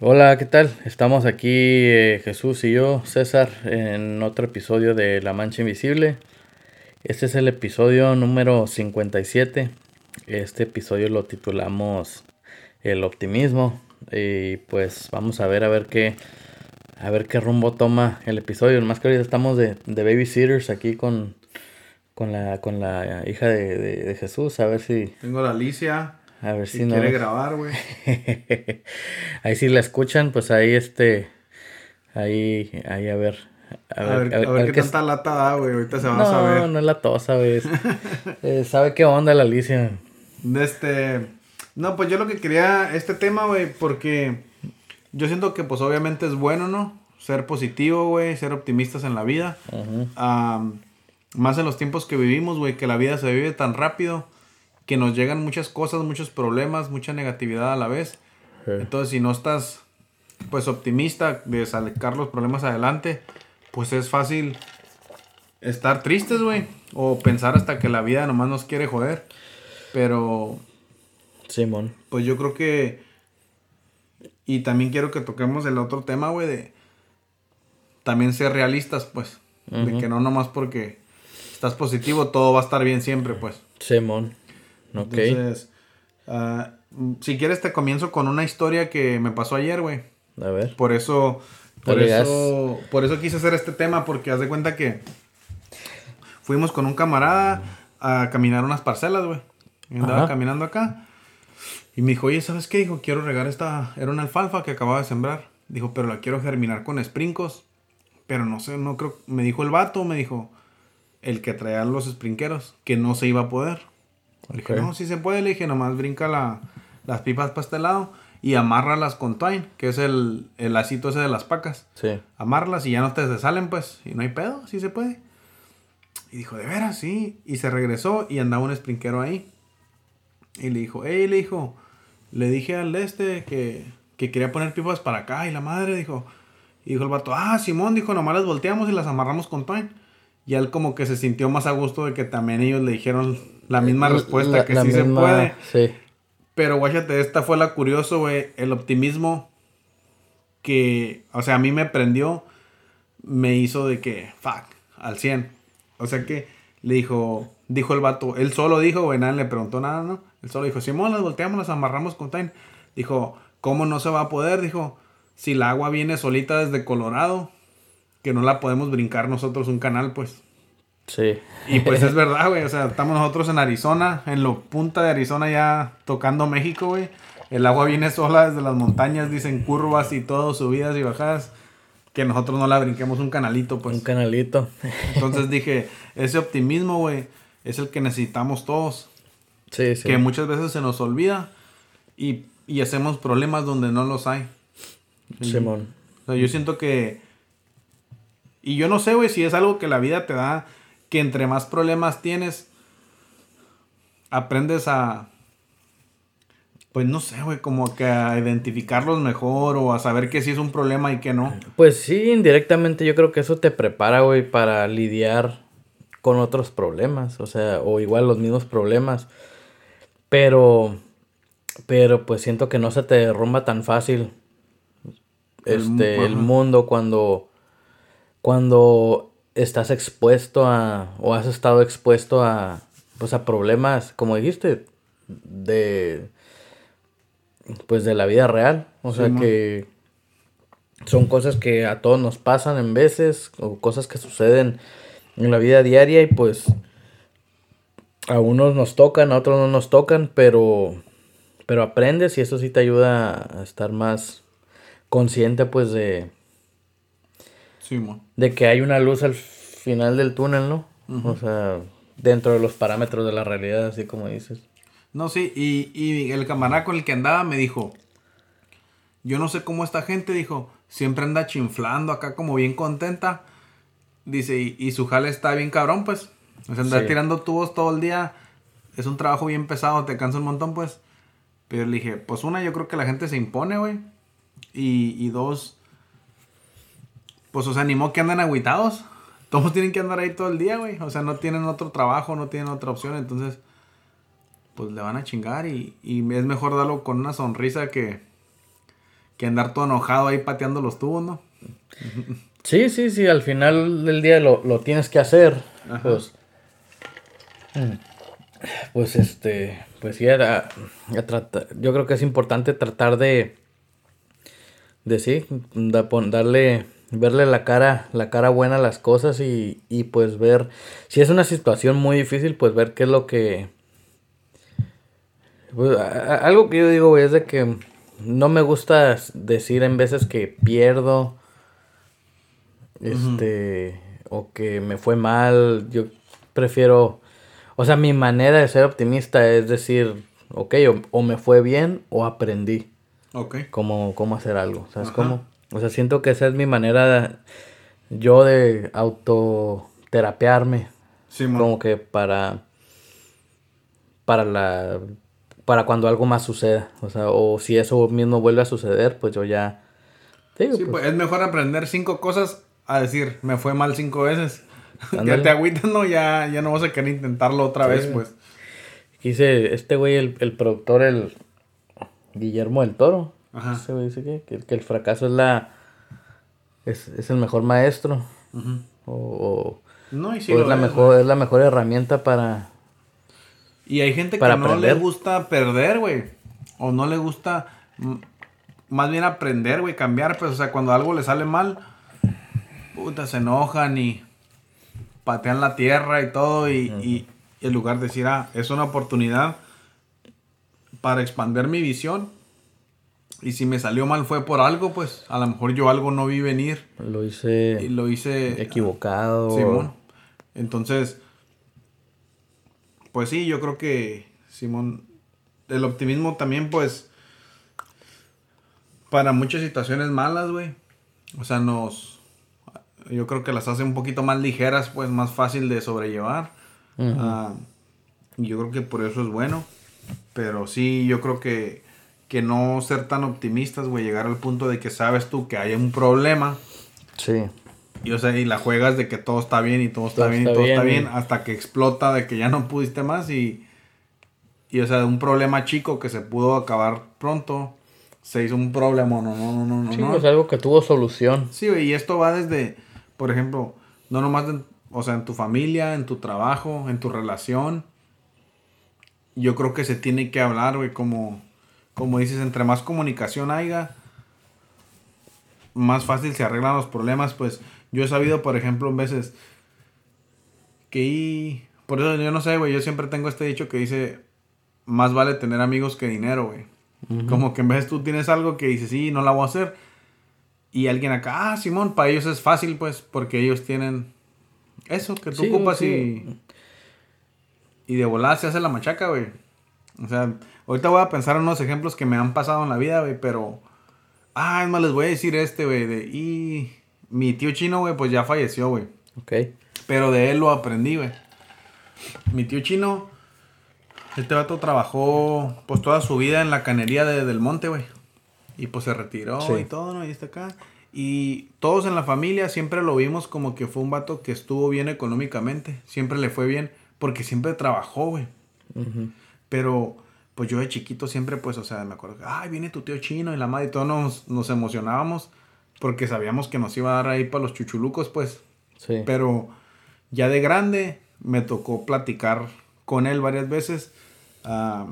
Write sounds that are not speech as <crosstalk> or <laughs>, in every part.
Hola, ¿qué tal? Estamos aquí eh, Jesús y yo, César, en otro episodio de La Mancha Invisible. Este es el episodio número 57. Este episodio lo titulamos El optimismo y pues vamos a ver a ver qué a ver qué rumbo toma el episodio. Más que ahorita estamos de, de babysitters aquí con, con la con la hija de, de Jesús, a ver si tengo la Alicia a ver si, no. Quiere grabar, güey. <laughs> ahí si la escuchan, pues ahí este. Ahí, ahí a ver. A, ver, a ver, qué, tanta lata da, güey. Ahorita se va no, a saber. No, no es la tosa, güey. <laughs> eh, ¿Sabe qué onda la Alicia? Este. No, pues yo lo que quería. Este tema, güey, porque. Yo siento que, pues obviamente es bueno, ¿no? Ser positivo, güey. Ser optimistas en la vida. más en los tiempos que vivimos, güey. Que la vida se vive tan rápido que nos llegan muchas cosas, muchos problemas, mucha negatividad a la vez. Entonces, si no estás, pues, optimista de sacar los problemas adelante, pues es fácil estar tristes, güey. O pensar hasta que la vida nomás nos quiere joder. Pero... Simón. Pues yo creo que... Y también quiero que toquemos el otro tema, güey, de... También ser realistas, pues. De que no nomás porque estás positivo, todo va a estar bien siempre, pues. Simón. Entonces, ah, si quieres te comienzo con una historia que me pasó ayer, güey. A ver. Por eso, por eso, por eso quise hacer este tema, porque haz de cuenta que fuimos con un camarada a caminar unas parcelas, güey. Andaba caminando acá. Y me dijo, oye, ¿sabes qué? Dijo, quiero regar esta... Era una alfalfa que acababa de sembrar. Dijo, pero la quiero germinar con sprinkos. Pero no sé, no creo... Me dijo el vato, me dijo, el que traía los sprinqueros, que no se iba a poder. Le dije, no, si se puede. Le dije, nomás brinca la, las pipas para este lado y amárralas con twine, que es el, el lacito ese de las pacas. Sí. Amárralas y ya no te salen, pues. Y no hay pedo, sí se puede. Y dijo, de veras, sí. Y se regresó y andaba un sprinquero ahí. Y le dijo, hey, le dijo, le dije al este que, que quería poner pipas para acá. Y la madre dijo, y dijo el vato, ah, Simón, dijo, nomás las volteamos y las amarramos con twine. Y él como que se sintió más a gusto de que también ellos le dijeron la misma respuesta, que sí se puede. Sí. Pero guáchate, esta fue la curioso, güey. El optimismo que, o sea, a mí me prendió, me hizo de que, fuck, al 100. O sea que le dijo, dijo el vato, él solo dijo, güey, nadie le preguntó nada, ¿no? Él solo dijo, Simón, las volteamos, las amarramos con time. Dijo, ¿cómo no se va a poder? Dijo, si el agua viene solita desde Colorado, que no la podemos brincar nosotros un canal, pues. Sí. Y pues es <laughs> verdad, güey. O sea, estamos nosotros en Arizona, en lo punta de Arizona ya tocando México, güey. El agua viene sola desde las montañas, dicen curvas y todo, subidas y bajadas. Que nosotros no la brinquemos un canalito, pues. Un canalito. Entonces <laughs> dije, ese optimismo, güey, es el que necesitamos todos. Sí, sí. Que muchas veces se nos olvida y, y hacemos problemas donde no los hay. Simón. O sea, yo siento que... Y yo no sé, güey, si es algo que la vida te da que entre más problemas tienes, aprendes a, pues no sé, güey, como que a identificarlos mejor o a saber que sí es un problema y que no. Pues sí, indirectamente yo creo que eso te prepara, güey, para lidiar con otros problemas, o sea, o igual los mismos problemas. Pero, pero pues siento que no se te derrumba tan fácil este, el mundo cuando, cuando estás expuesto a, o has estado expuesto a, pues a problemas, como dijiste, de, pues de la vida real. O sea que son cosas que a todos nos pasan en veces, o cosas que suceden en la vida diaria y pues a unos nos tocan, a otros no nos tocan, pero, pero aprendes y eso sí te ayuda a estar más consciente pues de de que hay una luz al final del túnel, ¿no? O sea, dentro de los parámetros de la realidad, así como dices. No, sí, y, y el camarada con el que andaba me dijo, yo no sé cómo esta gente, dijo, siempre anda chinflando acá como bien contenta. Dice, y, su jale está bien cabrón, pues. O sea, andar tirando tubos todo el día. Es un trabajo bien pesado, te cansa un montón, pues. Pero le dije, pues una, yo creo que la gente se impone, güey. Y, y dos, pues, o sea, animó que andan agüitados. Todos tienen que andar ahí todo el día, güey. O sea, no tienen otro trabajo, no tienen otra opción. Entonces, pues le van a chingar y, y es mejor darlo con una sonrisa que, que andar todo enojado ahí pateando los tubos, ¿no? Sí, sí, sí, al final del día lo, tienes que hacer. Pues, pues este, pues sí, era, yo creo que es importante tratar de, de sí, darle, verle la cara, la cara buena a las cosas y, y pues ver, si es una situación muy difícil, pues ver qué es lo que, pues, algo que yo digo, es de que no me gusta decir en veces que pierdo, este, o que me fue mal, yo prefiero o sea, mi manera de ser optimista es decir, ok, o, me fue bien o aprendí. Ok. Cómo, cómo hacer algo, ¿sabes cómo? O sea, siento que esa es mi manera de, yo de autoterapearme. Sí, como que para para la para cuando algo más suceda, o sea, o si eso mismo vuelve a suceder, pues yo ya sí, pues, pues, es mejor aprender cinco cosas a decir, me fue mal cinco veces. <laughs> ya te agüitas, no, ya, ya no vas a querer intentarlo otra vez, pues. Dice, este güey, el, el productor, el Guillermo del Toro. Ajá. Ese güey dice que, que, el fracaso es la. Es, es el mejor maestro. O. no, y sí es, la mejor, es la mejor herramienta para. Y hay gente que no le gusta perder, güey. O no le gusta. Más bien aprender, güey, cambiar. Pues, o sea, cuando algo le sale mal. Puta, se enojan y patean la tierra y todo y, y, en lugar de decir, ah, es una oportunidad para expandir mi visión. Y si me salió mal fue por algo, pues a lo mejor yo algo no vi venir. Lo hice. Y lo hice. Equivocado. Simón. Entonces, pues sí, yo creo que, Simón, el optimismo también, pues, para muchas situaciones malas, güey. O sea, nos, yo creo que las hace un poquito más ligeras, pues más fácil de sobrellevar. Ah, y yo creo que por eso es bueno. Pero sí, yo creo que, que no ser tan optimistas, güey, llegar al punto de que sabes tú que hay un problema. Sí. Y o sea, y la juegas de que todo está bien y todo está bien y todo está bien, hasta que explota de que ya no pudiste más y, y o sea, de un problema chico que se pudo acabar pronto, se hizo un problema, no, no, no, no, sí, no. es algo que tuvo solución. Sí, y esto va desde, por ejemplo, no nomás, o sea, en tu familia, en tu trabajo, en tu relación. Yo creo que se tiene que hablar, güey, como, como dices, entre más comunicación haya, más fácil se arreglan los problemas. Pues yo he sabido, por ejemplo, en veces que... Por eso yo no sé, güey, yo siempre tengo este dicho que dice, más vale tener amigos que dinero, güey. Como que en vez tú tienes algo que dices, sí, no la voy a hacer y alguien acá, ah, Simón, para ellos es fácil, pues, porque ellos tienen eso que tú ocupas y. Y de volada se hace la machaca, güey. O sea, ahorita voy a pensar en unos ejemplos que me han pasado en la vida, güey, pero. Ah, es más, les voy a decir este, güey. De, y mi tío chino, güey, pues ya falleció, güey. Ok. Pero de él lo aprendí, güey. Mi tío chino, este vato trabajó, pues toda su vida en la canería de, del monte, güey. Y pues se retiró y todo, ¿no? Y está acá. Y todos en la familia siempre lo vimos como que fue un vato que estuvo bien económicamente. Siempre le fue bien porque siempre trabajó, güey. Pero pues yo de chiquito siempre, pues, o sea, me acuerdo que, ay, viene tu tío chino y la madre y todos nos, nos emocionábamos porque sabíamos que nos iba a dar ahí para los chuchulucos, pues. Sí. Pero ya de grande me tocó platicar con él varias veces. Ah,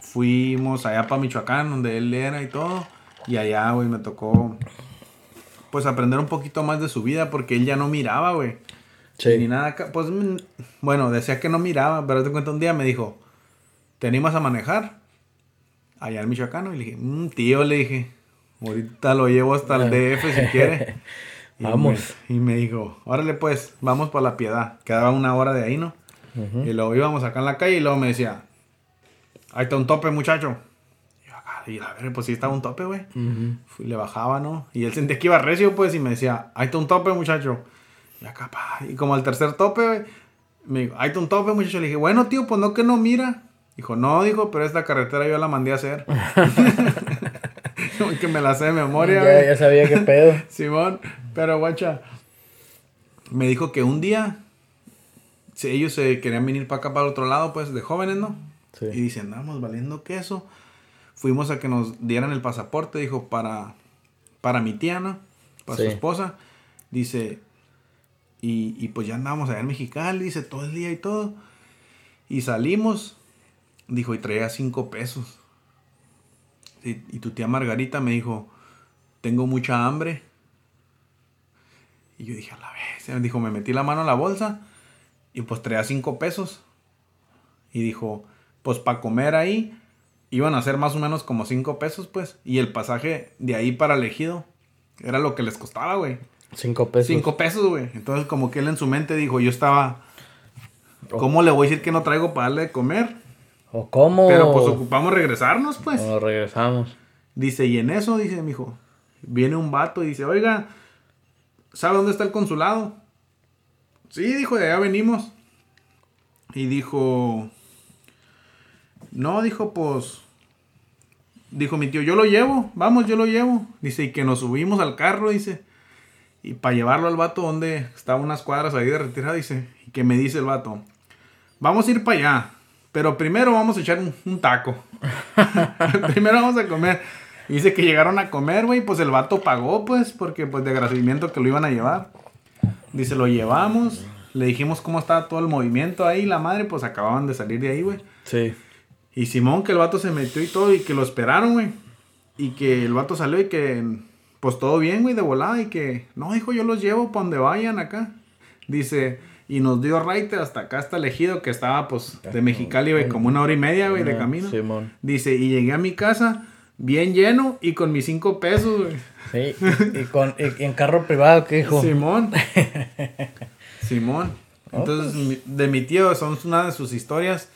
fuimos allá para Michoacán, donde él era y todo. Y allá, güey, me tocó, pues, aprender un poquito más de su vida porque él ya no miraba, güey. Sí. Ni nada, pues, mm, bueno, decía que no miraba, pero te cuento un día me dijo, ¿te animas a manejar? Allá en Michoacán, y le dije, mmm, tío, le dije, ahorita lo llevo hasta el <laughs> DF si quiere. <laughs> vamos. y me dijo, órale pues, vamos para la piedad. Quedaba una hora de ahí, ¿no? Y luego íbamos acá en la calle y luego me decía, ahí está un tope, muchacho. Y a ver, pues sí estaba un tope, güey. Le bajaba, ¿no? Y él sentía que iba recio, pues, y me decía, ahí está un tope, muchacho. Y acá, pa. Y como al tercer tope, güey, me dijo, ahí está un tope, muchacho. Le dije, bueno, tío, pues no que no mira. Dijo, no, dijo, pero esta carretera yo la mandé a hacer. <laughs> <laughs> que me la sé de memoria. Ya, ya sabía qué pedo. <laughs> Simón, pero guacha, me dijo que un día si ellos se querían venir para acá, para el otro lado, pues, de jóvenes, ¿no? Sí. Y dicen, andamos valiendo queso fuimos a que nos dieran el pasaporte, dijo, para, para mi tía, ¿no? Para su esposa. Dice, y, y pues ya andábamos allá en Mexicali, dice, todo el día y todo. Y salimos, dijo, y traía cinco pesos. Y, y tu tía Margarita me dijo, tengo mucha hambre. Y yo dije, a la vez. Dijo, me metí la mano a la bolsa y pues traía cinco pesos. Y dijo, pues para comer ahí iban a ser más o menos como cinco pesos, pues. Y el pasaje de ahí para elegido era lo que les costaba, güey. Cinco pesos. Cinco pesos, güey. Entonces, como que él en su mente dijo, yo estaba. ¿Cómo le voy a decir que no traigo para darle de comer? ¿O cómo? Pero pues ocupamos regresarnos, pues. O regresamos. Dice, y en eso, dice mi hijo, viene un vato y dice, oiga, ¿sabe dónde está el consulado? Sí, dijo, de allá venimos. Y dijo, no, dijo, pues, dijo mi tío, yo lo llevo, vamos, yo lo llevo. Dice, y que nos subimos al carro, dice. Y para llevarlo al vato donde estaba unas cuadras ahí de retirada, dice, y que me dice el vato, vamos a ir para allá, pero primero vamos a echar un, taco. <laughs> primero vamos a comer. dice que llegaron a comer, güey, pues el vato pagó, pues, porque pues de agradecimiento que lo iban a llevar. Dice, lo llevamos, le dijimos cómo estaba todo el movimiento ahí, la madre, pues acababan de salir de ahí, güey. Sí. Y Simón, que el vato se metió y todo, y que lo esperaron, güey. Y que el vato salió y que pues todo bien, güey, de volada y que, no, hijo, yo los llevo para donde vayan acá. Dice, y nos dio raite hasta acá, hasta elegido, que estaba pues de Mexicali, güey, como una hora y media, güey, de camino. Dice, y llegué a mi casa bien lleno y con mis cinco pesos, güey. Sí, y, con, en carro privado, ¿qué hijo? Simón. <laughs> Simón. Entonces, pues. de mi tío, son una de sus historias.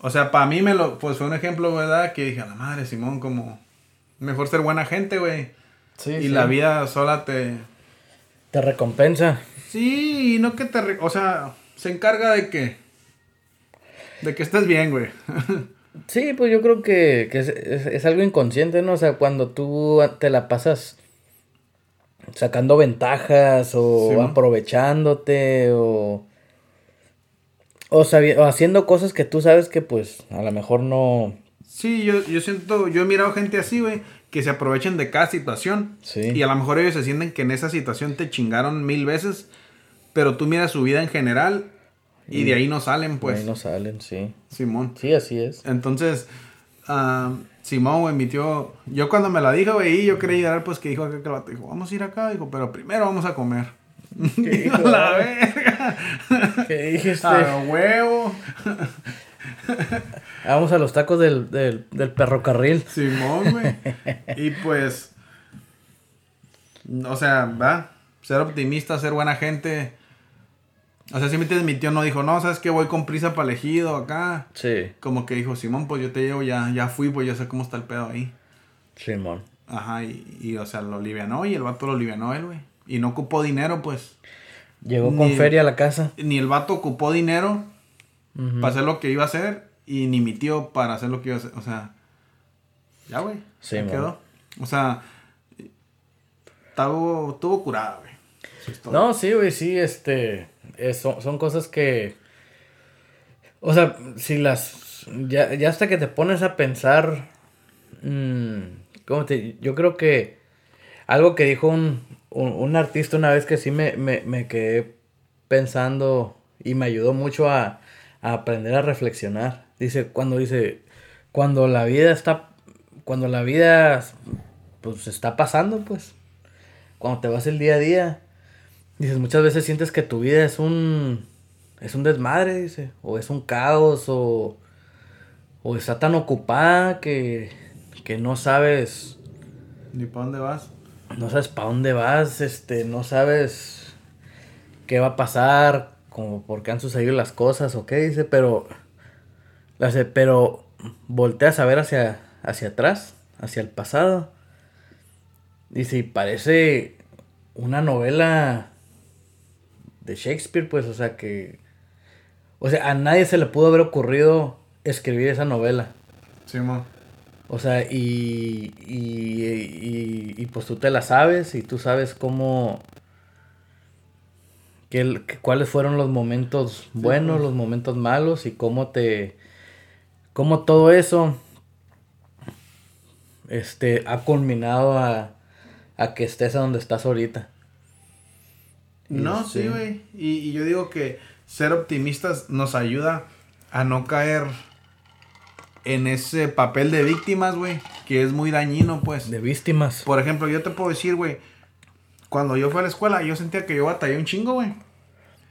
O sea, para mí me lo, pues fue un ejemplo, ¿verdad? Que dije, a la madre, Simón, como Mejor ser buena gente, güey. Sí, y la vida sola te... Te recompensa. Sí, y no que te... O sea, se encarga de que... De que estés bien, güey. <laughs> sí, pues yo creo que, es, algo inconsciente, ¿no? O sea, cuando tú te la pasas sacando ventajas o aprovechándote o... O, o haciendo cosas que tú sabes que pues a lo mejor no Sí, yo, yo siento, yo he mirado gente así, güey, que se aprovechen de cada situación. Sí. Y a lo mejor ellos se sienten que en esa situación te chingaron mil veces, pero tú miras su vida en general y, de ahí no salen, pues. De ahí no salen, sí. Simón. Sí, así es. Entonces, uh, Simón, güey, mi tío, yo cuando me la dijo, güey, yo quería llegar, pues que dijo acá que el dijo, vamos a ir acá, dijo, pero primero vamos a comer. ¿Qué <laughs> dijo? la verga. ¿Qué dijiste? <laughs> A huevo. <laughs> Vamos a los tacos del, del, del perrocarril. Simón, güey. <laughs> y pues. O sea, va. Ser optimista, ser buena gente. O sea, si me mi tío no dijo, no, sabes que voy con prisa para elegido acá. Sí. Como que dijo, Simón, pues yo te llevo, ya, ya fui, pues ya sé cómo está el pedo ahí. Simón. Ajá, y, y o sea, lo livianó y el vato lo livianó él, güey. Y no ocupó dinero, pues. Llegó con feria a la casa. Ni el vato ocupó dinero para hacer lo que iba a hacer y ni mi tío para hacer lo que iba a hacer. O sea, ya, güey. Sí, quedó. O sea, estuvo, estuvo curada, güey. No, sí, güey, sí, este. son, cosas que. O sea, si las. Ya, ya hasta que te pones a pensar. Mmm, ¿Cómo te.? Yo creo que. Algo que dijo un, un, artista una vez que sí me, me, me quedé pensando y me ayudó mucho a, a aprender a reflexionar. Dice, cuando dice, cuando la vida está, cuando la vida, pues está pasando, pues, cuando te vas el día a día, dices, muchas veces sientes que tu vida es un, es un desmadre, dice, o es un caos, o, o está tan ocupada que, que no sabes... Ni para dónde vas. No sabes para dónde vas, este, no sabes qué va a pasar, como por qué han sucedido las cosas o qué dice, pero pero volteas a ver hacia, hacia atrás, hacia el pasado. Y si parece una novela de Shakespeare, pues, o sea que. O sea, a nadie se le pudo haber ocurrido escribir esa novela. Sí, O sea, y, y, y, pues tú te la sabes y tú sabes cómo. Que, cuáles fueron los momentos buenos, los momentos malos y cómo te cómo todo eso este, ha culminado a, a que estés a donde estás ahorita. No, sí, güey. Y, y, yo digo que ser optimistas nos ayuda a no caer en ese papel de víctimas, güey, que es muy dañino, pues. De víctimas. Por ejemplo, yo te puedo decir, güey, cuando yo fui a la escuela, yo sentía que yo batallé un chingo, güey.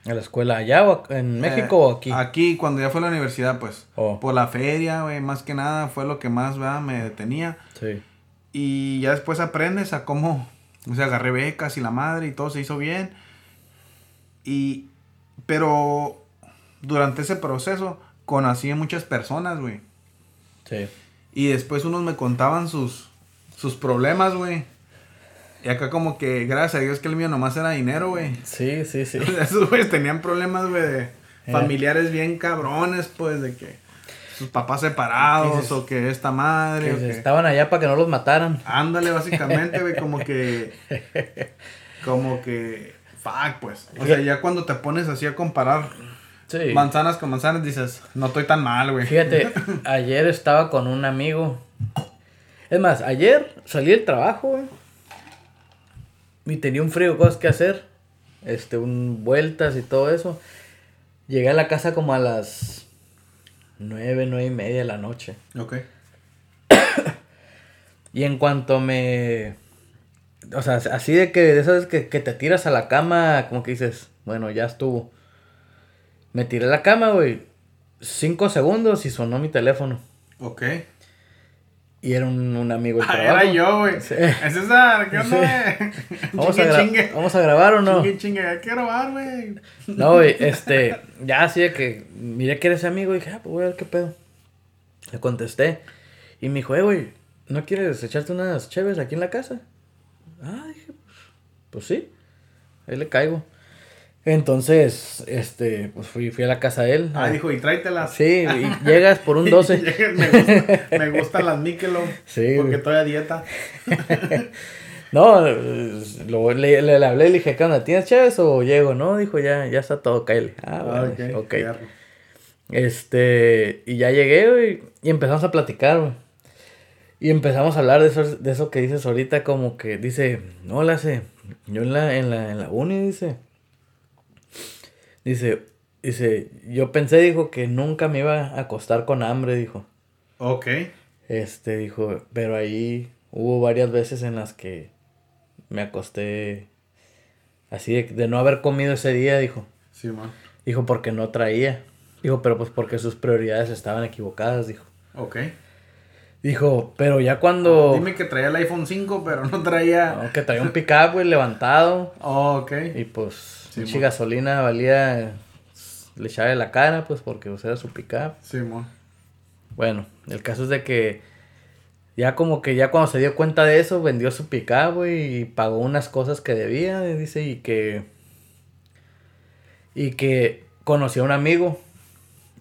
¿A la escuela allá o en México o aquí? Aquí, cuando ya fue a la universidad, pues. Oh. Por la feria, güey, más que nada fue lo que más, ¿verdad? Me detenía. Sí. Y ya después aprendes a cómo, o sea, agarré becas y la madre y todo se hizo bien. Y, pero durante ese proceso conocí a muchas personas, güey. Sí. Y después unos me contaban sus, sus problemas, güey. Y acá como que, gracias a Dios que el mío nomás era dinero, güey. Sí, sí, sí. <laughs> Esos güeyes tenían problemas, güey, de eh. familiares bien cabrones, pues, de que sus papás separados o que esta madre. Que, estaban allá para que no los mataran. Ándale, básicamente, güey, como que... <laughs> Como que... Fuck, pues. O sea, ya cuando te pones así a comparar manzanas con manzanas, dices, no estoy tan mal, güey. Fíjate, <laughs> ayer estaba con un amigo. Es más, ayer salí del trabajo, güey y tenía un frío, cosas que hacer, este, un, vueltas y todo eso. Llegué a la casa como a las nueve, nueve y media de la noche. Ok. y en cuanto me... O sea, así de que de esas que, que te tiras a la cama, como que dices, bueno, ya estuvo. Me tiré a la cama, güey. Cinco segundos y sonó mi teléfono. Ok. Y era un, un amigo del ah, trabajo. Era yo, güey. Sí. Es César, ¿qué onda, güey? <laughs> ¿Vamos, a ¿Vamos a grabar o no? Chingue, chingue, hay que grabar, güey. No, güey, este, ya así de que miré que eres amigo y dije, ah, pues voy a ver qué pedo. Le contesté. Y me dijo, eh, güey, ¿no quieres echarte unas chéves aquí en la casa? Ah, dije, pues sí. Ahí le caigo. Entonces, este, pues fui, fui a la casa de él. Ah, dijo, y tráetelas. Sí, y llegas por un 12. <laughs> me, gustan las Michelob. Sí. Porque estoy a dieta. <laughs> no, lo, le, le, hablé, le dije, ¿qué onda? ¿Tienes chaves o llego? No, dijo, ya, ya está todo, Kyle. Ah, ah, bueno, ok. okay. Este, y ya llegué, y empezamos a platicar, güey. Y empezamos a hablar de eso, de eso que dices ahorita, como que dice, no, la sé, yo en la, en la, en la uni, dice Dice, dice, yo pensé, dijo, que nunca me iba a acostar con hambre, dijo. Ok. Este, dijo, pero ahí hubo varias veces en las que me acosté así de, no haber comido ese día, dijo. Sí, man. Dijo, porque no traía. Dijo, pero pues porque sus prioridades estaban equivocadas, dijo. Ok. Dijo, pero ya cuando... dime que traía el iPhone 5, pero no traía... No, que traía un pickup, güey, levantado. Oh, ok. Y pues Sí, gasolina valía. Le echaba la cara, pues porque o sea, era su pickup. Sí, mo. Bueno, el caso es de que. Ya como que ya cuando se dio cuenta de eso, vendió su pickup, güey, y pagó unas cosas que debía, dice, y que. Y que conoció a un amigo.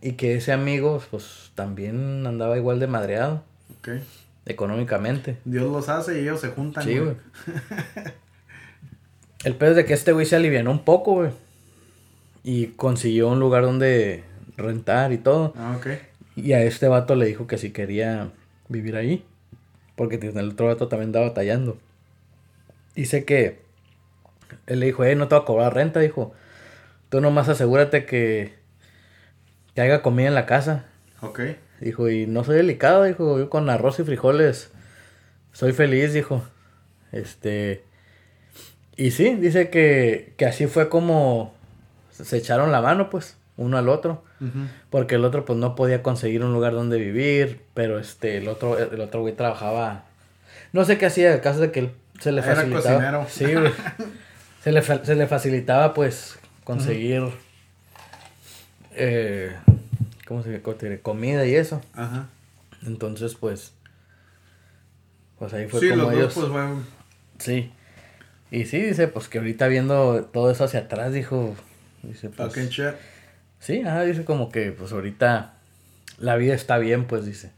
Y que ese amigo, pues, también andaba igual de madreado. Ok. Económicamente. Dios los hace y ellos se juntan. Sí, güey. <laughs> El pedo es de que este güey se alivianó un poco, güey. Y consiguió un lugar donde rentar y todo. Ah, ok. Y a este vato le dijo que si quería vivir ahí. Porque el otro vato también estaba batallando. Dice que él le dijo, eh, no te va a cobrar renta, dijo. Tú nomás asegúrate que, que haya comida en la casa. Ok. Dijo, y no soy delicado, dijo, yo con arroz y frijoles soy feliz, dijo. Este, y sí, dice que, así fue como se echaron la mano, pues, uno al otro. Porque el otro, pues, no podía conseguir un lugar donde vivir, pero este, el otro, el otro güey trabajaba. No sé qué hacía, el caso de que él se le facilitaba. Sí, güey. <laughs> se, le, se le facilitaba, pues, conseguir. eh, ¿Cómo se dice? Comida y eso. Ajá. Entonces, pues. Pues ahí fue como ellos. pues, Sí. Y sí, dice, pues que ahorita viendo todo eso hacia atrás, dijo, dice, pues... Sí, ajá, dice como que, pues ahorita la vida está bien, pues dice.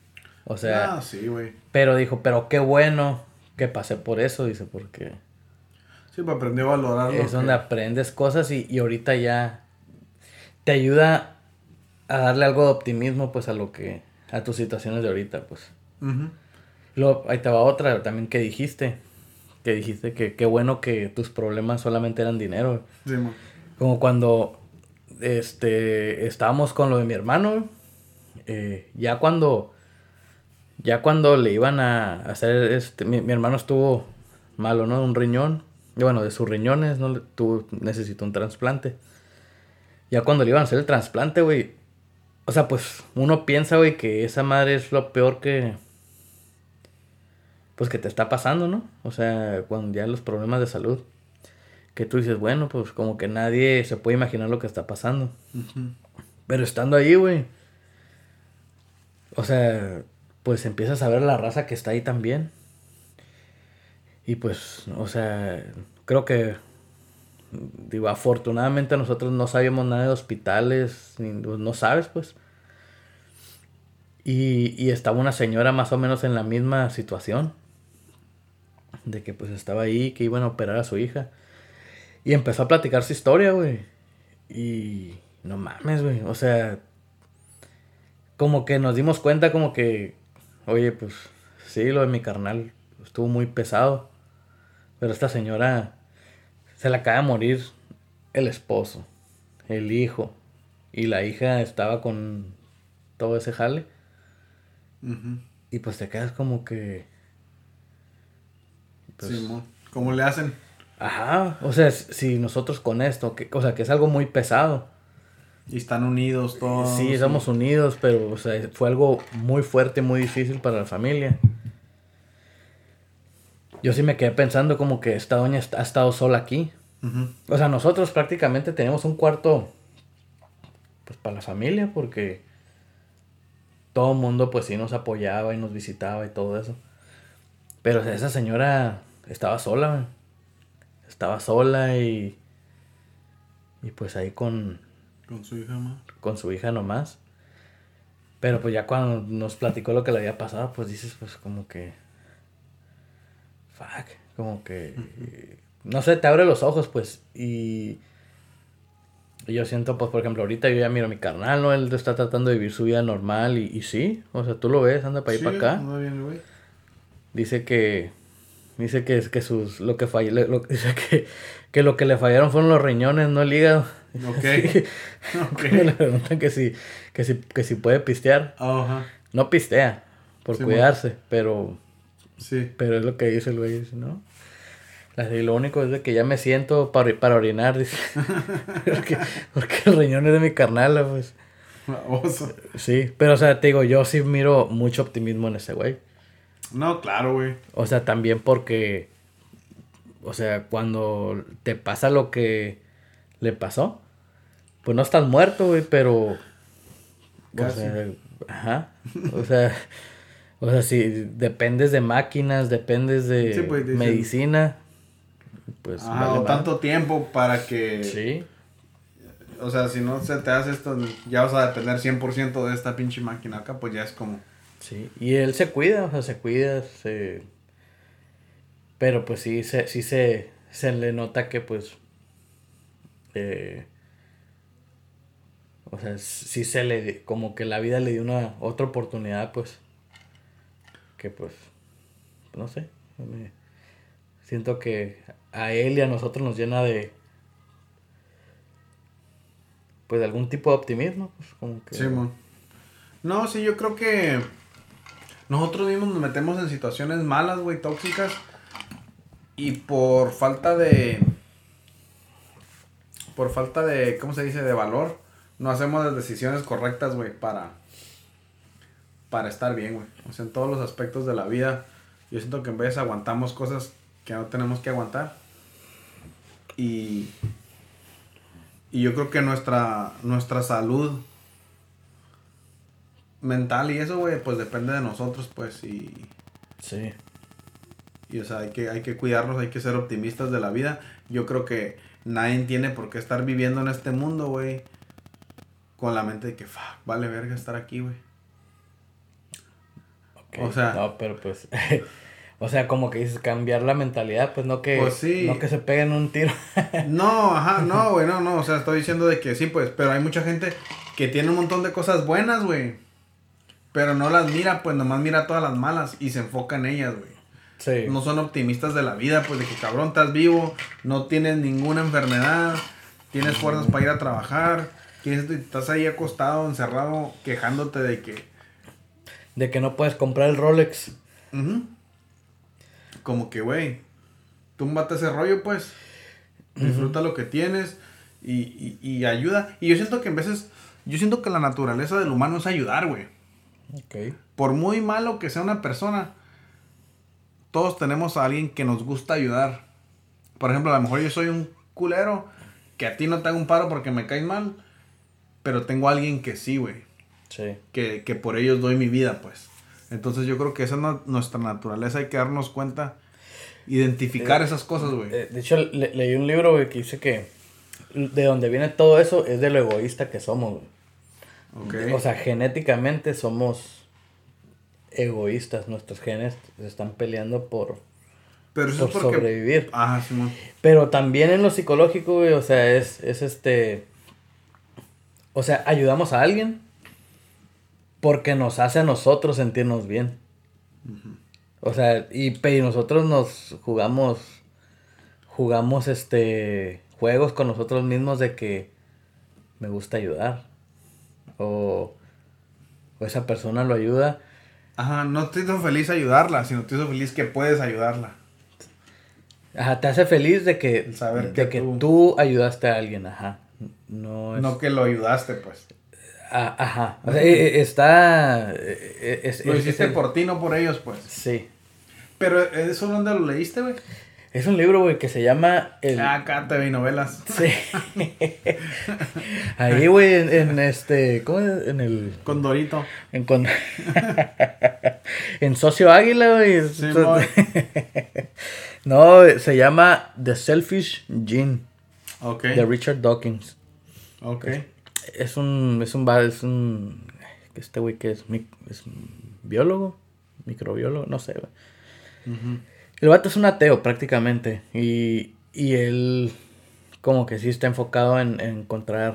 O sea... Ah, sí, güey. Pero dijo, pero qué bueno que pasé por eso, dice, porque... Sí, para aprender a valorarlo. Es donde aprendes cosas y, y ahorita ya te ayuda a darle algo de optimismo, pues, a lo que... a tus situaciones de ahorita, pues. Luego, ahí te va otra también que dijiste. Que dijiste que qué bueno que tus problemas solamente eran dinero. Sí, Como cuando este, estábamos con lo de mi hermano. Eh, ya cuando. Ya cuando le iban a hacer. Este, mi, hermano estuvo malo, ¿no? Un riñón. Y bueno, de sus riñones, ¿no? Tú necesitó un trasplante. Ya cuando le iban a hacer el trasplante, güey. O sea, pues uno piensa, güey, que esa madre es lo peor que pues que te está pasando, ¿no? O sea, cuando ya los problemas de salud, que tú dices, bueno, pues como que nadie se puede imaginar lo que está pasando. Pero estando ahí, güey, o sea, pues empiezas a ver la raza que está ahí también. Y pues, o sea, creo que, digo, afortunadamente nosotros no sabíamos nada de hospitales, pues, no sabes, pues. Y, y estaba una señora más o menos en la misma situación de que pues estaba ahí, que iban a operar a su hija. Y empezó a platicar su historia, güey. Y no mames, güey. O sea, como que nos dimos cuenta como que, oye, pues sí, lo de mi carnal estuvo muy pesado. Pero esta señora se le acaba de morir el esposo, el hijo. Y la hija estaba con todo ese jale. Y pues te quedas como que pues, ¿Cómo le hacen? Ajá, o sea, si nosotros con esto, que, o sea, que es algo muy pesado. Y están unidos todos. Sí, estamos unidos, pero o sea, fue algo muy fuerte, muy difícil para la familia. Yo sí me quedé pensando como que esta doña ha estado sola aquí. O sea, nosotros prácticamente tenemos un cuarto pues para la familia porque todo el mundo pues sí nos apoyaba y nos visitaba y todo eso. Pero esa señora estaba sola, Estaba sola y. Y pues ahí con. Con su hija más. Con su hija nomás. Pero pues ya cuando nos platicó lo que le había pasado, pues dices, pues como que. Fuck. Como que. No sé, te abre los ojos, pues. Y. Y yo siento, pues, por ejemplo, ahorita yo ya miro a mi carnal, ¿no? Él está tratando de vivir su vida normal y, y sí. O sea, tú lo ves, anda para ahí para acá. Bien, güey. Dice que. Dice que, que sus. Lo que falló. Lo, <laughs> dice que, que lo que le fallaron fueron los riñones, no el hígado. Ok. <laughs> <laughs> le preguntan que si, que si, que si puede pistear. Ajá. No pistea. Por cuidarse. Pero. Sí. Pero es lo que dice el güey. Dice, ¿no? lo único es de que ya me siento para, para orinar, dice. <laughs> porque, porque el riñón es de mi carnal, pues. Sí, pero o sea, te digo, yo sí miro mucho optimismo en ese güey. No, claro, güey. O sea, también porque, o sea, cuando te pasa lo que le pasó, pues no estás muerto, güey, pero... O sea, ajá. O sea, o sea, si dependes de máquinas, dependes de pues, medicina, pues... Ajá, tanto tiempo para que... Sí. O sea, si no se te hace esto, ya vas a depender 100% de esta pinche máquina acá, pues ya es como... Sí, y él se cuida, o sea, se cuida, se... Pero pues sí, se, sí se, se le nota que pues... Eh, o sea, sí se le... Como que la vida le dio una otra oportunidad, pues... Pues... No sé. siento que a él y a nosotros nos llena de... Pues de algún tipo de optimismo, pues como que... Sí, No, sí, yo creo que nosotros mismos nos metemos en situaciones malas, güey, tóxicas. Y por falta de. Por falta de. ¿Cómo se dice? De valor. No hacemos las decisiones correctas, güey, para. Para estar bien, güey. O sea, en todos los aspectos de la vida. Yo siento que en vez aguantamos cosas que no tenemos que aguantar. Y. Y yo creo que nuestra, nuestra salud mental y eso, güey, pues depende de nosotros, pues, y... Sí. Y, o sea, hay que, hay que cuidarnos, hay que ser optimistas de la vida. Yo creo que nadie tiene por qué estar viviendo en este mundo, güey, con la mente de que, fuck, vale verga estar aquí, güey. O sea... No, pero pues... <laughs> O sea, como que dices, cambiar la mentalidad, pues no que, pues no que se peguen un tiro. <laughs> no, ajá, no, güey, no, no, o sea, estoy diciendo de que sí, pues, pero hay mucha gente que tiene un montón de cosas buenas, güey Pero no las mira, pues nomás mira todas las malas y se enfoca en ellas, güey. Sí. No son optimistas de la vida, pues de que cabrón estás vivo, no tienes ninguna enfermedad, tienes fuerzas para ir a trabajar, estás ahí acostado, encerrado, quejándote de que... De que no puedes comprar el Rolex. Como que, güey, túmbate ese rollo, pues. Disfruta lo que tienes y, y, ayuda. Y yo siento que en veces, yo siento que la naturaleza del humano es ayudar, güey. Ok. Por muy malo que sea una persona, todos tenemos a alguien que nos gusta ayudar. Por ejemplo, a lo mejor yo soy un culero que a ti no te hago un paro porque me caes mal, pero tengo a alguien que sí, güey. Sí. Que, que, por ellos doy mi vida, pues. Entonces yo creo que esa es nuestra naturaleza, hay que darnos cuenta, identificar eh, esas cosas, güey. Eh, de hecho, leí un libro, güey, que dice que de donde viene todo eso es de lo egoísta que somos, güey. O sea, genéticamente somos egoístas, nuestros genes están peleando por, Pero eso por sobrevivir. Ajá, sí, Pero también en lo psicológico, güey, o sea, es, es este... O sea, ayudamos a alguien porque nos hace a nosotros sentirnos bien. O sea, y, y, nosotros nos jugamos, jugamos este, juegos con nosotros mismos de que me gusta ayudar. O, o esa persona lo ayuda Ajá, no te hizo feliz ayudarla, sino te hizo feliz que puedes ayudarla. Ajá, te hace feliz de que, Saber de que, tú... ayudaste a alguien, ajá. No, no que lo ayudaste, pues. Ah, ajá. O sea, e, e, está. E, lo hiciste por ti, no por ellos, pues. Sí. Pero, ¿eso dónde lo leíste, güey? Es un libro, güey, que se llama... El... Ah, acá TV novelas. Sí. <laughs> Ahí, güey, en, este... ¿Cómo es? En el... Condorito. En con... <laughs> en Socio Águila, güey. Sí, <laughs> no, se llama The Selfish Gene. Ok. De Richard Dawkins. Ok. Es, un... Es un... Es un... Este güey que es... Es biólogo. Microbiólogo. No sé, güey. El vato es un ateo prácticamente. Y, y él como que sí está enfocado en, encontrar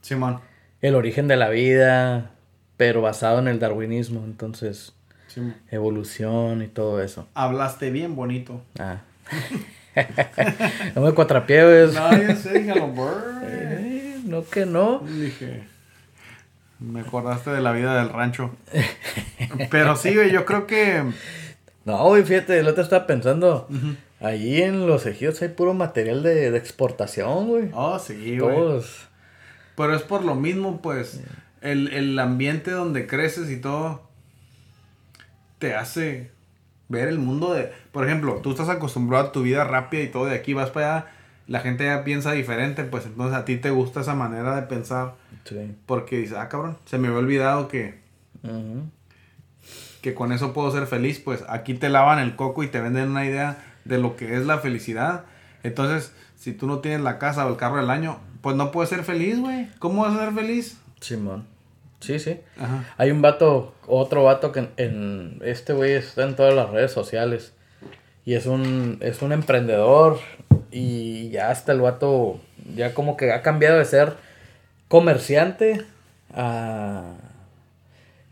Simón. el origen de la vida, pero basado en el darwinismo. Entonces, evolución y todo eso. Hablaste bien bonito. Ah. <laughs> no me cuatrapié, No, yo sé, <laughs> eh, no que no. Dije, me acordaste de la vida del rancho. Pero sí, yo creo que no, güey, fíjate, el otro estaba pensando. Allí en los ejidos hay puro material de, exportación, güey. Oh, sí, güey. Pero es por lo mismo, pues. El, ambiente donde creces y todo. Te hace ver el mundo de. Por ejemplo, tú estás acostumbrado a tu vida rápida y todo, de aquí vas para allá. La gente ya piensa diferente, pues entonces a ti te gusta esa manera de pensar. Sí. Porque dices, ah, cabrón, se me había olvidado que que con eso puedo ser feliz, pues aquí te lavan el coco y te venden una idea de lo que es la felicidad. Entonces, si tú no tienes la casa o el carro del año, pues no puedes ser feliz, güey. ¿Cómo vas a ser feliz? Simón. Sí, sí. Ajá. Hay un vato, otro vato que en, este güey está en todas las redes sociales. Y es un, es un emprendedor. Y ya hasta el vato, ya como que ha cambiado de ser comerciante a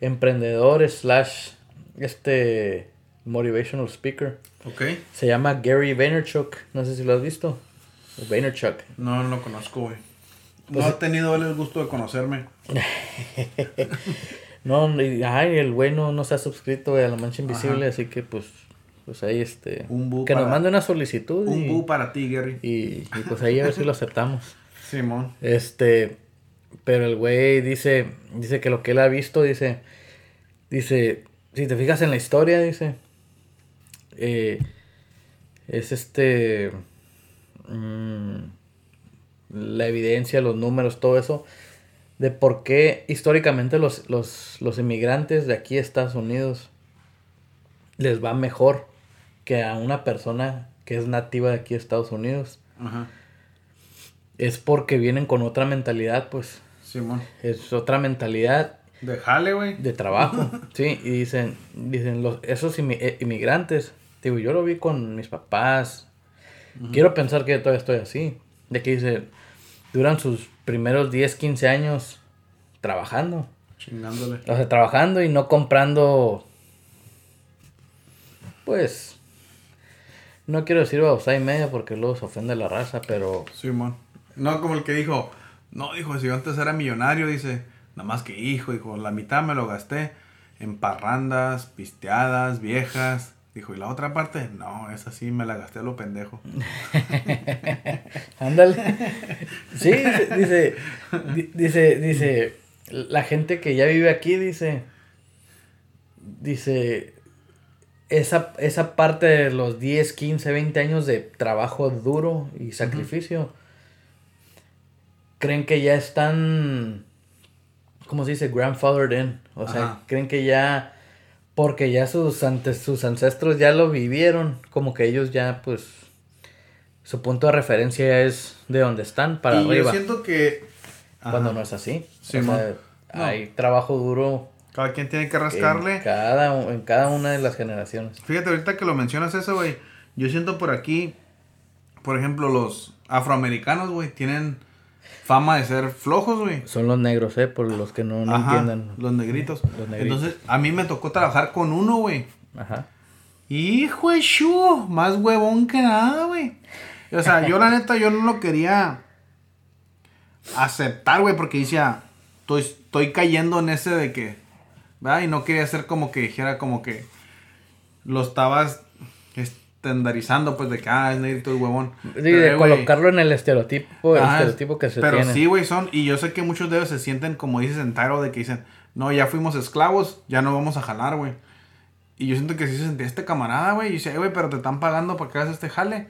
emprendedor slash este motivational speaker. Ok. Se llama Gary Vaynerchuk. No sé si lo has visto. Vaynerchuk. No, no lo conozco, güey. No pues, ha tenido el gusto de conocerme. <laughs> no, y, ay, el güey no, se ha suscrito a la mancha invisible, así que pues, pues ahí este. que nos mande una solicitud. Un bu para ti, Gary. Y, y, pues ahí a ver si lo aceptamos. <laughs> Simón. Este, pero el güey dice, dice que lo que él ha visto, dice, dice, si te fijas en la historia, dice, eh, es este, mm, la evidencia, los números, todo eso, de por qué históricamente los, los, los inmigrantes de aquí a Estados Unidos les va mejor que a una persona que es nativa de aquí Estados Unidos. Ajá. Es porque vienen con otra mentalidad, pues. Simón. Es otra mentalidad de jale, güey. De trabajo, <laughs> sí. Y dicen, dicen los, esos eh, inmigrantes, digo, yo lo vi con mis papás. Quiero pensar que todavía estoy así. De que dice, duran sus primeros 10, 15 años trabajando. Chingándole. O sea, trabajando y no comprando. Pues. No quiero decir babosá y media porque luego se ofende la raza, pero. Sí, man. No como el que dijo. No, dijo, si yo antes era millonario, dice. Nada más que hijo, dijo, la mitad me lo gasté en parrandas, pisteadas, viejas. Dijo, ¿y la otra parte? No, esa sí me la gasté a lo pendejo. <laughs> Ándale. sí, dice, dice, dice, la gente que ya vive aquí, dice, dice, esa, esa parte de los 10, 15, 20 años de trabajo duro y sacrificio, creen que ya están, ¿cómo se dice? Grandfathered in. O sea, creen que ya porque ya sus, antes, sus ancestros ya lo vivieron, como que ellos ya, pues, su punto de referencia es de donde están, para y arriba. Yo siento que... Cuando no es así. Sí, Hay trabajo duro. Cada quien tiene que rascarle. En cada, en cada una de las generaciones. Fíjate, ahorita que lo mencionas eso, güey. Yo siento por aquí, por ejemplo, los afroamericanos, güey, tienen fama de ser flojos, güey. Son los negros, ¿eh? Por los que no, no entiendan. Los negritos. los negritos. Entonces, a mí me tocó trabajar con uno, güey. Ajá. Hijo de más huevón que nada, güey. O sea, yo la <laughs> neta, yo no lo quería aceptar, güey, porque decía, estoy, estoy cayendo en ese de que, ¿verdad? Y no quería hacer como que dijera como que lo estabas estandarizando, pues, de que, ah, es negrito el huevón. Sí, de colocarlo en el estereotipo, el estereotipo que se pero tiene. Pero sí, güey, son, y yo sé que muchos de ellos se sienten, como dices en Taro, de que dicen, no, ya fuimos esclavos, ya no vamos a jalar, güey. Y yo siento que sí se sentía este camarada, güey, y dice, güey, pero te están pagando para que hagas este jale.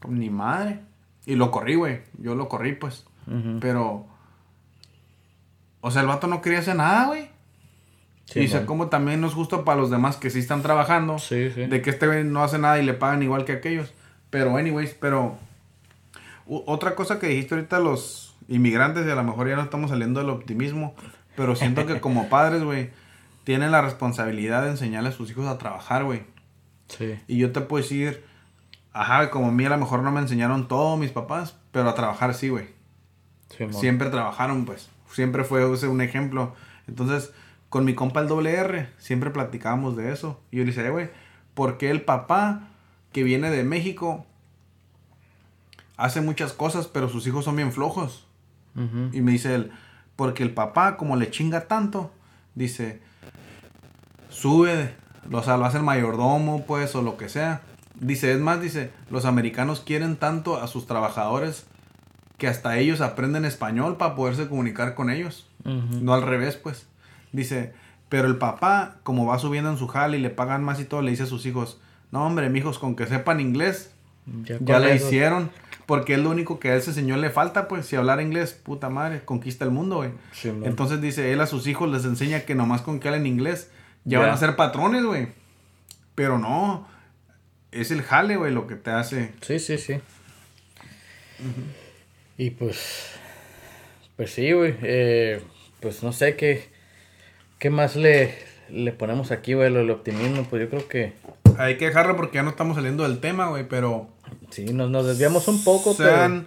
Como, ni madre. Y lo corrí, güey, yo lo corrí, pues. Pero, o sea, el vato no quería hacer nada, güey y sé como también no es justo para los demás que sí están trabajando. De que este no hace nada y le pagan igual que aquellos. Pero, anyways, pero. otra cosa que dijiste ahorita, los inmigrantes, y a lo mejor ya no estamos saliendo del optimismo. Pero siento que como <laughs> padres, güey, tienen la responsabilidad de enseñarle a sus hijos a trabajar, güey. Sí. Y yo te puedo decir, ajá, como a mí a lo mejor no me enseñaron todos mis papás, pero a trabajar sí, güey. Siempre trabajaron, pues. Siempre fue un ejemplo. Entonces, con mi compa el doble R, siempre platicábamos de eso. Y yo le decía, güey, ¿por qué el papá que viene de México hace muchas cosas, pero sus hijos son bien flojos? Y me dice él, porque el papá, como le chinga tanto, dice, sube, o sea, lo hace el mayordomo, pues, o lo que sea. Dice, es más, dice, los americanos quieren tanto a sus trabajadores que hasta ellos aprenden español para poderse comunicar con ellos. No al revés, pues. Dice, pero el papá, como va subiendo en su jale y le pagan más y todo, le dice a sus hijos, no hombre, mijos, con que sepan inglés, ya, le hicieron. Porque es lo único que a ese señor le falta, pues, si hablar inglés, puta madre, conquista el mundo, güey. Entonces dice, él a sus hijos les enseña que nomás con que hablen inglés, ya van a ser patrones, güey. Pero no, es el jale, güey, lo que te hace. Sí, sí, sí. Y pues, pues sí, güey, eh, pues no sé qué ¿Qué más le, le ponemos aquí, güey? Lo del optimismo, pues yo creo que. Hay que dejarlo porque ya no estamos saliendo del tema, güey, pero. Sí, nos, nos desviamos un poco, sean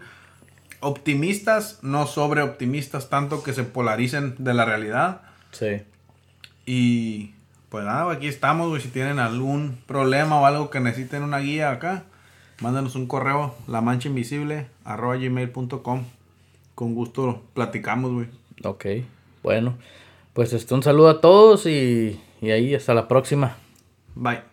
optimistas, no sobre optimistas, tanto que se polaricen de la realidad. Sí. Y. Pues nada, aquí estamos, güey. Si tienen algún problema o algo que necesiten una guía acá, mándanos un correo, la mancha invisible, arroba gmail.com. Con gusto platicamos, güey. Ok, bueno. Pues este, un saludo a todos y, y ahí hasta la próxima. Bye.